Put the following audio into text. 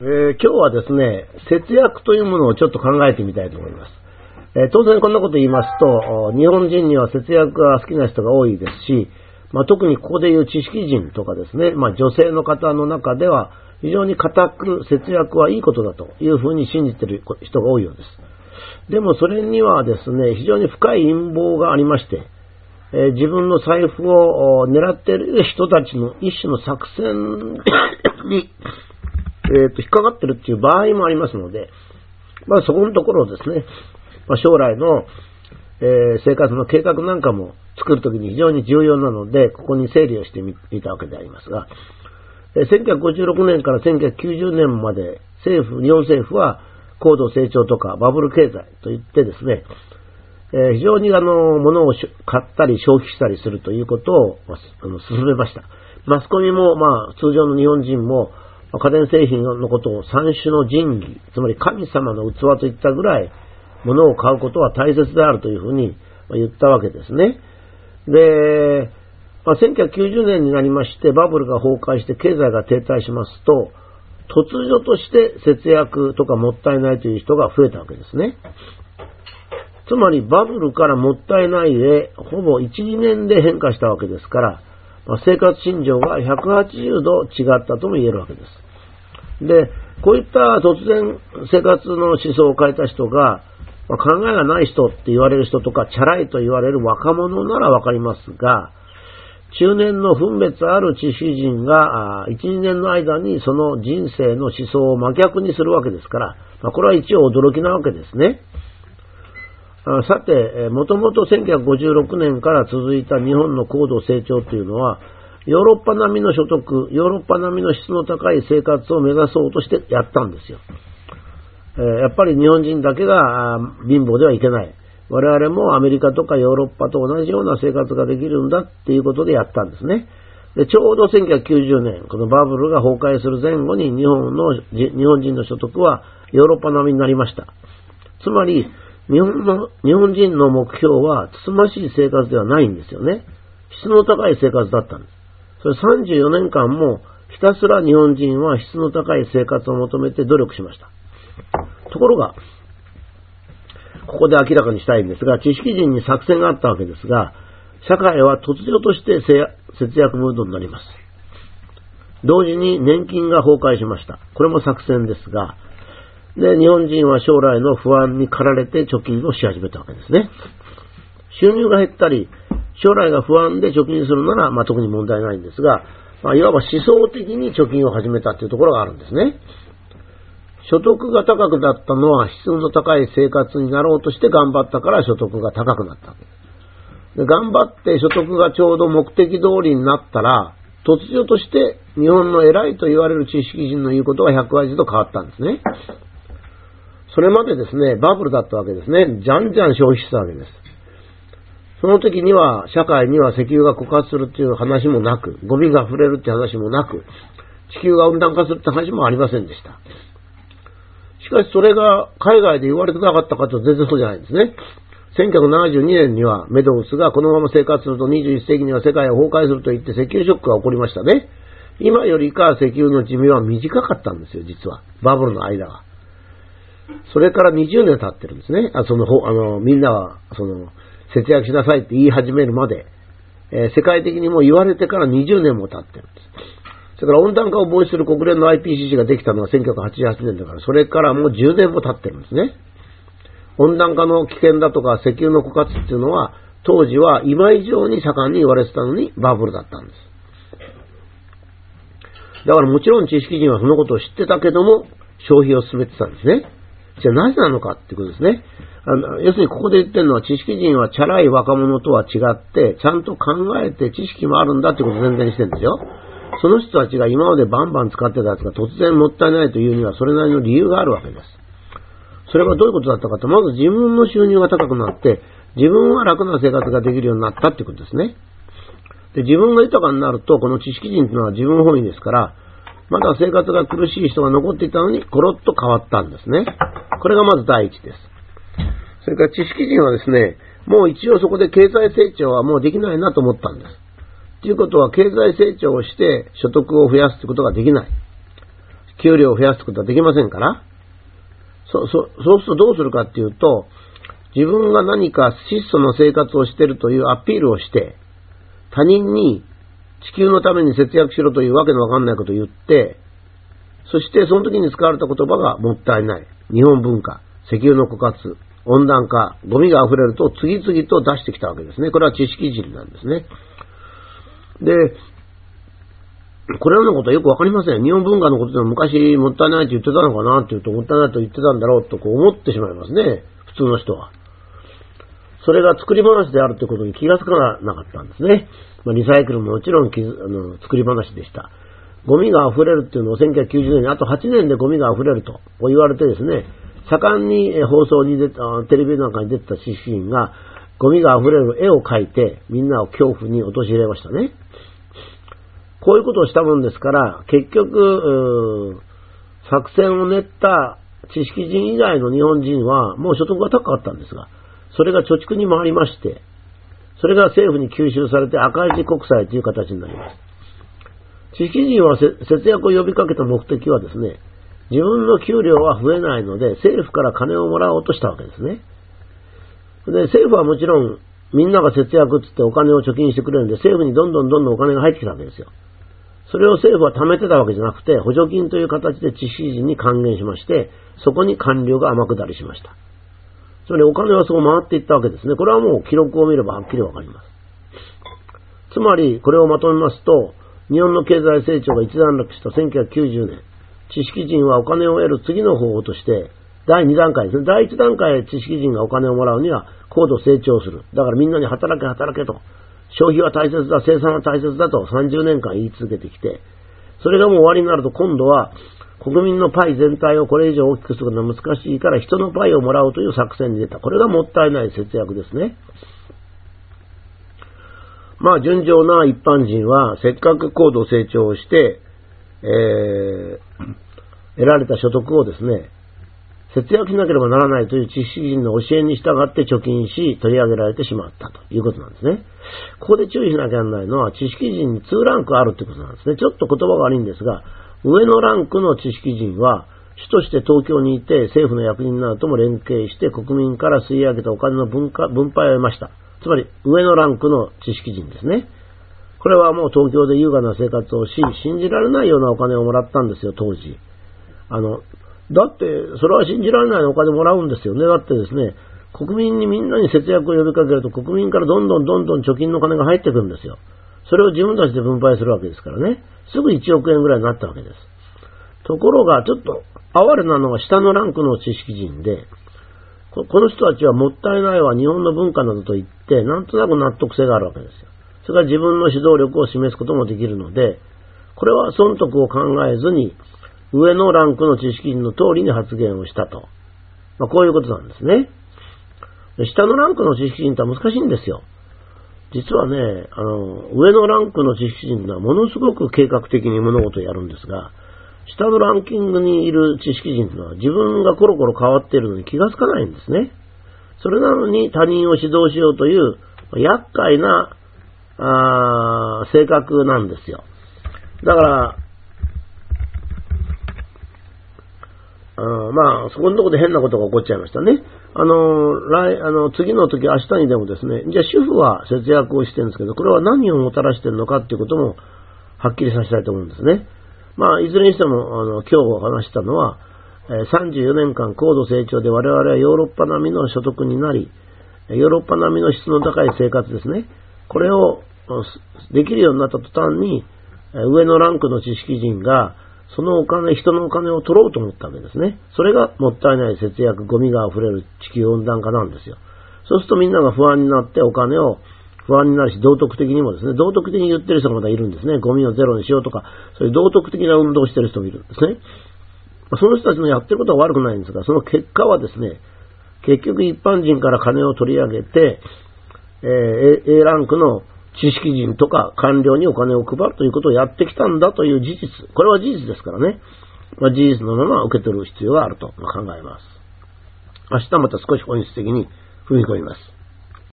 えー、今日はですね、節約というものをちょっと考えてみたいと思います。えー、当然こんなこと言いますと、日本人には節約が好きな人が多いですし、まあ、特にここでいう知識人とかですね、まあ、女性の方の中では非常に固く節約はいいことだというふうに信じている人が多いようです。でもそれにはですね、非常に深い陰謀がありまして、えー、自分の財布を狙っている人たちの一種の作戦にえっ、ー、と、引っかかってるっていう場合もありますので、まあそこのところをですね、まあ、将来の、えー、生活の計画なんかも作るときに非常に重要なので、ここに整理をしてみたわけでありますが、えー、1956年から1990年まで政府、日本政府は高度成長とかバブル経済といってですね、えー、非常にあの、物を買ったり消費したりするということを、まあの進めました。マスコミも、まあ、通常の日本人も、家電製品のことを三種の神器、つまり神様の器といったぐらい、物を買うことは大切であるというふうに言ったわけですね。で、まあ、1990年になりまして、バブルが崩壊して経済が停滞しますと、突如として節約とかもったいないという人が増えたわけですね。つまりバブルからもったいないで、ほぼ1、2年で変化したわけですから、生活信条が180度違ったとも言えるわけです。で、こういった突然生活の思想を変えた人が、まあ、考えがない人って言われる人とか、チャラいと言われる若者ならわかりますが、中年の分別ある知識人が、1、2年の間にその人生の思想を真逆にするわけですから、まあ、これは一応驚きなわけですね。さて、もともと1956年から続いた日本の高度成長というのは、ヨーロッパ並みの所得、ヨーロッパ並みの質の高い生活を目指そうとしてやったんですよ。やっぱり日本人だけが貧乏ではいけない。我々もアメリカとかヨーロッパと同じような生活ができるんだっていうことでやったんですね。でちょうど1990年、このバブルが崩壊する前後に日本の、日本人の所得はヨーロッパ並みになりました。つまり、日本の、日本人の目標は、つつましい生活ではないんですよね。質の高い生活だったんです。それ34年間も、ひたすら日本人は質の高い生活を求めて努力しました。ところが、ここで明らかにしたいんですが、知識人に作戦があったわけですが、社会は突如として節約ムードになります。同時に年金が崩壊しました。これも作戦ですが、で、日本人は将来の不安に駆られて貯金をし始めたわけですね。収入が減ったり、将来が不安で貯金するなら、まあ、特に問題ないんですが、まあ、いわば思想的に貯金を始めたというところがあるんですね。所得が高くなったのは質の高い生活になろうとして頑張ったから所得が高くなったで頑張って所得がちょうど目的通りになったら、突如として日本の偉いと言われる知識人の言うことが180度変わったんですね。それまでですね、バブルだったわけですね。じゃんじゃん消費したわけです。その時には、社会には石油が枯渇するっていう話もなく、ゴミが溢れるって話もなく、地球が温暖化するって話もありませんでした。しかしそれが海外で言われてなかったかと全然そうじゃないんですね。1972年にはメドウスがこのまま生活すると21世紀には世界を崩壊すると言って石油ショックが起こりましたね。今よりか石油の寿命は短かったんですよ、実は。バブルの間は。それから20年経ってるんですね。あその、あの、みんなは、その、節約しなさいって言い始めるまで、えー、世界的にも言われてから20年も経ってるんです。それから温暖化を防止する国連の IPCC ができたのは1988年だから、それからもう10年も経ってるんですね。温暖化の危険だとか石油の枯渇っていうのは、当時は今以上に盛んに言われてたのにバブルだったんです。だからもちろん知識人はそのことを知ってたけども、消費を進めてたんですね。じゃあなぜなのかってことですね。あの要するにここで言ってるのは知識人はチャラい若者とは違って、ちゃんと考えて知識もあるんだってことを前提にしてるんですよ。その人たちが今までバンバン使ってたやつが突然もったいないというにはそれなりの理由があるわけです。それはどういうことだったかと、まず自分の収入が高くなって、自分は楽な生活ができるようになったってことですね。で、自分が豊かになると、この知識人というのは自分本位ですから、まだ生活が苦しい人が残っていたのに、コロッと変わったんですね。これがまず第一です。それから知識人はですね、もう一応そこで経済成長はもうできないなと思ったんです。ということは経済成長をして所得を増やすということができない。給料を増やすことはできませんから、そ、そ、そうするとどうするかっていうと、自分が何か質素の生活をしているというアピールをして、他人に地球のために節約しろというわけのわかんないことを言って、そしてその時に使われた言葉がもったいない。日本文化、石油の枯渇、温暖化、ゴミが溢れると次々と出してきたわけですね。これは知識人なんですね。で、これらのことはよくわかりません。日本文化のことでも昔もったいないと言ってたのかなって言うと、もったいないと言ってたんだろうとこう思ってしまいますね。普通の人は。それが作り話であるということに気がつかなかったんですね。まあ、リサイクルももちろんあの作り話でした。ゴミが溢れるっていうのを1990年にあと8年でゴミが溢れると言われてですね、盛んに放送に出た、テレビなんかに出てた知識人が、ゴミが溢れる絵を描いて、みんなを恐怖に陥れましたね。こういうことをしたもんですから、結局、作戦を練った知識人以外の日本人は、もう所得が高かったんですが、それが貯蓄に回りまして、それが政府に吸収されて赤字国債という形になります。知識人は節約を呼びかけた目的はですね、自分の給料は増えないので、政府から金をもらおうとしたわけですね。で、政府はもちろん、みんなが節約っつってお金を貯金してくれるんで、政府にどんどんどんどんお金が入ってきたわけですよ。それを政府は貯めてたわけじゃなくて、補助金という形で知識人に還元しまして、そこに官僚が天下りしました。つまりお金はそう回っていったわけですね。これはもう記録を見ればはっきりわかります。つまり、これをまとめますと、日本の経済成長が一段落した1990年、知識人はお金を得る次の方法として、第2段階ですね。第1段階知識人がお金をもらうには高度成長する。だからみんなに働け働けと。消費は大切だ、生産は大切だと30年間言い続けてきて、それがもう終わりになると今度は国民のパイ全体をこれ以上大きくするのは難しいから人のパイをもらうという作戦に出た。これがもったいない節約ですね。まあ順調な一般人はせっかく高度成長して、えー、得られた所得をですね、節約しなければならないという知識人の教えに従って貯金し、取り上げられてしまったということなんですね。ここで注意しなきゃならないのは、知識人に2ランクあるということなんですね。ちょっと言葉が悪いんですが、上のランクの知識人は、主として東京にいて政府の役人などとも連携して国民から吸い上げたお金の分配を得ました。つまり、上のランクの知識人ですね。これはもう東京で優雅な生活をし、信じられないようなお金をもらったんですよ、当時。あの、だって、それは信じられないお金もらうんですよね。だってですね、国民にみんなに節約を呼びかけると、国民からどんどんどんどん貯金の金が入ってくるんですよ。それを自分たちで分配するわけですからね。すぐ1億円ぐらいになったわけです。ところが、ちょっと哀れなのが下のランクの知識人で、この人たちはもったいないは日本の文化などと言って、なんとなく納得性があるわけですよ。それから自分の指導力を示すこともできるので、これは損得を考えずに、上のランクの知識人の通りに発言をしたと。まあ、こういうことなんですね。下のランクの知識人って難しいんですよ。実はね、あの、上のランクの知識人はものすごく計画的に物事をやるんですが、下のランキングにいる知識人というのは自分がコロコロ変わっているのに気がつかないんですね。それなのに他人を指導しようという厄介なあ性格なんですよ。だから、あまあ、そこのとこで変なことが起こっちゃいましたね。あの、来、あの、次の時、明日にでもですね、じゃあ主婦は節約をしてるんですけど、これは何をもたらしてるのかっていうことも、はっきりさせたいと思うんですね。まあ、いずれにしても、あの、今日お話したのは、34年間高度成長で我々はヨーロッパ並みの所得になり、ヨーロッパ並みの質の高い生活ですね。これをできるようになった途端に、上のランクの知識人が、そのお金、人のお金を取ろうと思ったわけですね。それがもったいない節約、ゴミが溢れる地球温暖化なんですよ。そうするとみんなが不安になってお金を不安になるし、道徳的にもですね、道徳的に言ってる人がまだいるんですね。ゴミをゼロにしようとか、そういう道徳的な運動をしてる人もいるんですね。その人たちのやってることは悪くないんですが、その結果はですね、結局一般人から金を取り上げて、えー、A ランクの知識人とか官僚にお金を配るということをやってきたんだという事実。これは事実ですからね。まあ、事実のまま受け取る必要があると考えます。明日また少し本質的に踏み込みます。